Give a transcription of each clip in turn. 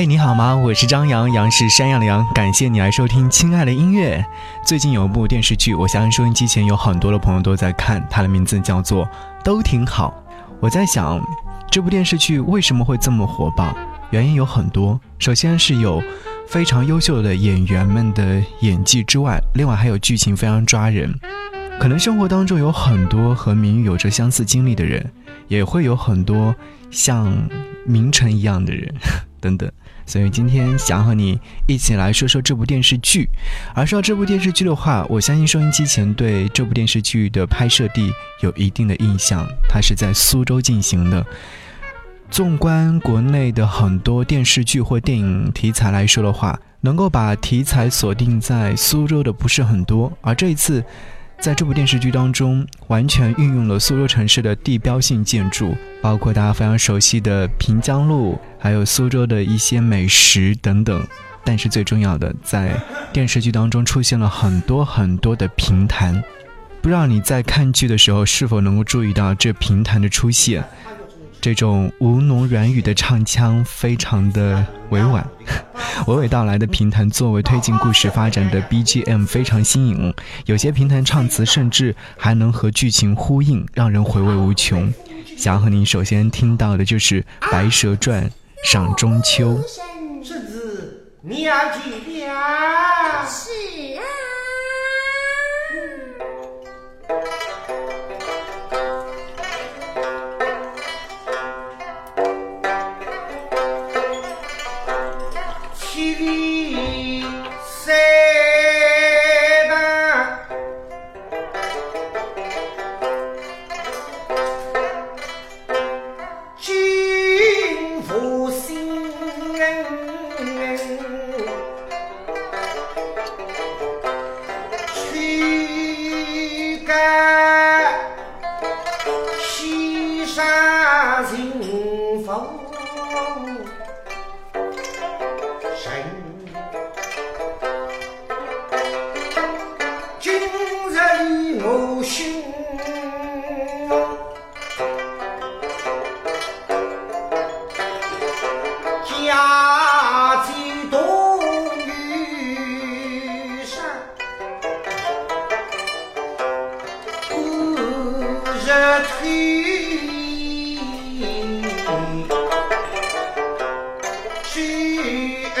嘿，你好吗？我是张扬，杨是山羊的羊。感谢你来收听《亲爱的音乐》。最近有一部电视剧，我相信收音机前有很多的朋友都在看，它的名字叫做《都挺好》。我在想，这部电视剧为什么会这么火爆？原因有很多。首先是有非常优秀的演员们的演技之外，另外还有剧情非常抓人。可能生活当中有很多和明玉有着相似经历的人，也会有很多像明晨一样的人，等等。所以今天想和你一起来说说这部电视剧。而说到这部电视剧的话，我相信收音机前对这部电视剧的拍摄地有一定的印象，它是在苏州进行的。纵观国内的很多电视剧或电影题材来说的话，能够把题材锁定在苏州的不是很多，而这一次。在这部电视剧当中，完全运用了苏州城市的地标性建筑，包括大家非常熟悉的平江路，还有苏州的一些美食等等。但是最重要的，在电视剧当中出现了很多很多的评弹，不知道你在看剧的时候是否能够注意到这评弹的出现。这种吴侬软语的唱腔非常的委婉，娓娓道来的评弹作为推进故事发展的 BGM 非常新颖，有些评弹唱词甚至还能和剧情呼应，让人回味无穷。想要和您首先听到的就是《白蛇传》赏中秋。今日忆我心，家祭多于身。古日天，虚诶。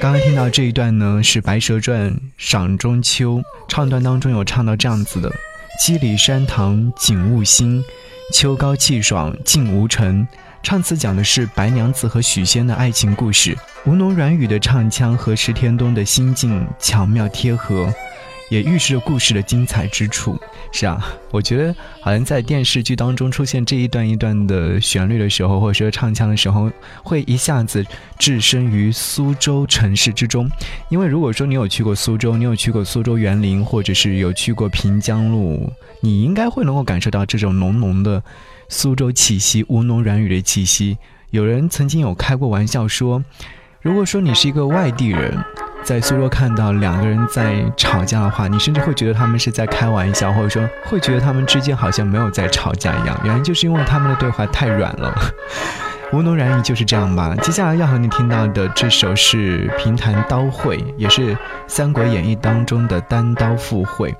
刚刚听到这一段呢，是《白蛇传·赏中秋》唱段当中有唱到这样子的：“七里山塘景物新，秋高气爽静无尘。”唱词讲的是白娘子和许仙的爱情故事，吴侬软语的唱腔和石天东的心境巧妙贴合。也预示着故事的精彩之处。是啊，我觉得好像在电视剧当中出现这一段一段的旋律的时候，或者说唱腔的时候，会一下子置身于苏州城市之中。因为如果说你有去过苏州，你有去过苏州园林，或者是有去过平江路，你应该会能够感受到这种浓浓的苏州气息、吴侬软语的气息。有人曾经有开过玩笑说，如果说你是一个外地人。在苏州看到两个人在吵架的话，你甚至会觉得他们是在开玩笑，或者说会觉得他们之间好像没有在吵架一样。原因就是因为他们的对话太软了。吴侬软语就是这样吧。接下来要和你听到的这首是评弹刀会，也是《三国演义》当中的单刀赴会。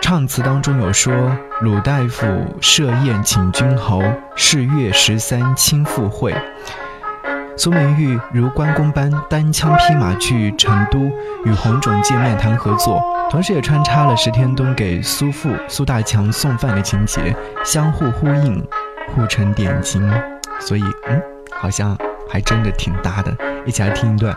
唱词当中有说：“鲁大夫设宴请君侯，是月十三亲赴会。”苏明玉如关公般单枪匹马去成都与洪种见面谈合作，同时也穿插了石天冬给苏父苏大强送饭的情节，相互呼应，互成点睛。所以，嗯，好像还真的挺搭的。一起来听一段。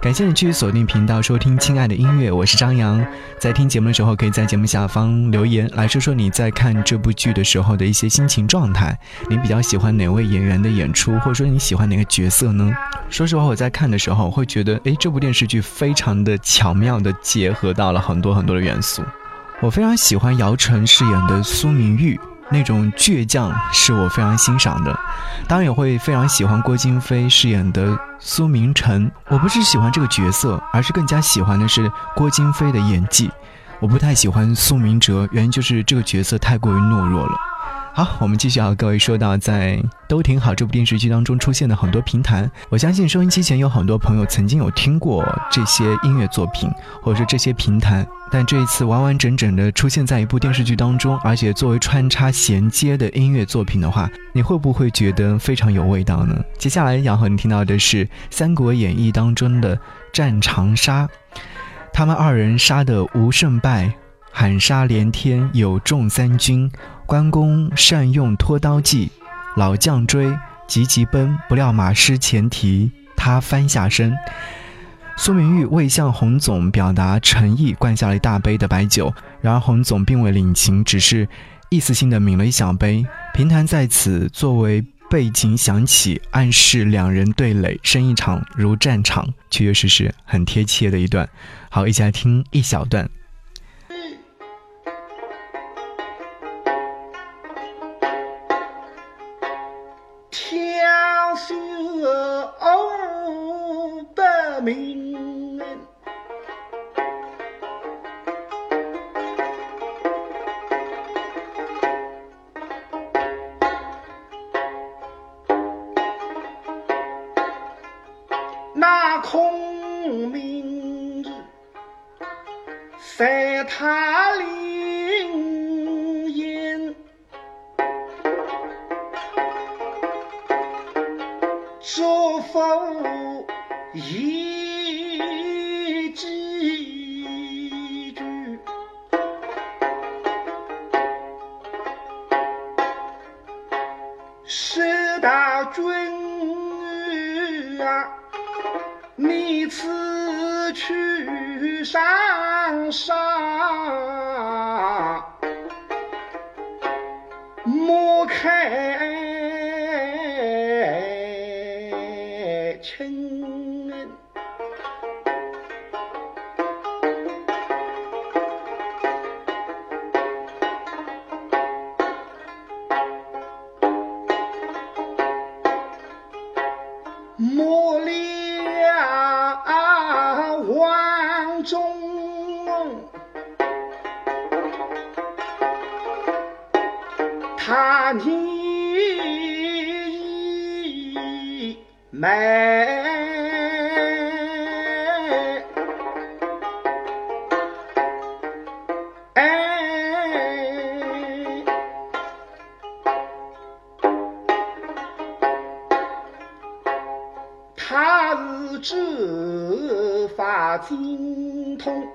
感谢你继续锁定频道收听《亲爱的音乐》，我是张扬。在听节目的时候，可以在节目下方留言，来说说你在看这部剧的时候的一些心情状态。你比较喜欢哪位演员的演出，或者说你喜欢哪个角色呢？说实话，我在看的时候会觉得，哎，这部电视剧非常的巧妙的结合到了很多很多的元素。我非常喜欢姚晨饰演的苏明玉。那种倔强是我非常欣赏的，当然也会非常喜欢郭京飞饰演的苏明成。我不是喜欢这个角色，而是更加喜欢的是郭京飞的演技。我不太喜欢苏明哲，原因就是这个角色太过于懦弱了。好，我们继续和各位说到，在都挺好这部电视剧当中出现的很多评弹。我相信收音机前有很多朋友曾经有听过这些音乐作品，或者说这些评弹，但这一次完完整整的出现在一部电视剧当中，而且作为穿插衔接的音乐作品的话，你会不会觉得非常有味道呢？接下来要和你听到的是《三国演义》当中的战长沙，他们二人杀得无胜败。喊杀连天，有众三军。关公善用拖刀计，老将追，急急奔，不料马失前蹄，他翻下身。苏明玉为向洪总表达诚意，灌下了一大杯的白酒。然而洪总并未领情，只是意思性的抿了一小杯。评弹在此作为背景响起，暗示两人对垒，生一场如战场，确确实实很贴切的一段。好，一起来听一小段。挑选不明，祝福一几句。是大君啊，你此去上，莫开他你美。哎，他是执法精通，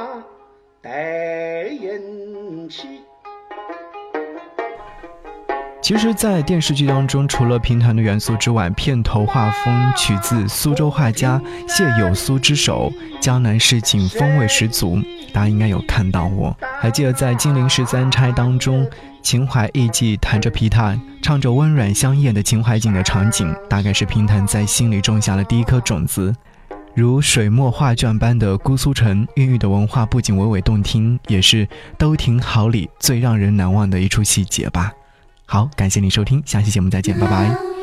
怕待人，其实，在电视剧当中，除了评弹的元素之外，片头画风取自苏州画家谢有苏之手，江南市井风味十足。大家应该有看到过，还记得在《金陵十三钗》当中，秦淮艺妓弹着琵琶，唱着温软香艳的秦淮景的场景，大概是评弹在心里种下了第一颗种子。如水墨画卷般的姑苏城孕育的文化，不仅娓娓动听，也是都挺好里最让人难忘的一处细节吧。好，感谢你收听，下期节目再见，拜拜。